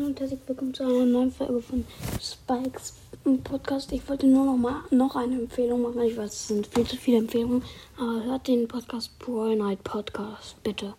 Hallo und herzlich willkommen zu einer neuen Folge von Spikes Podcast. Ich wollte nur noch mal noch eine Empfehlung machen. Ich weiß, es sind viel zu viele Empfehlungen, aber hört den Podcast Brawl Night Podcast, bitte.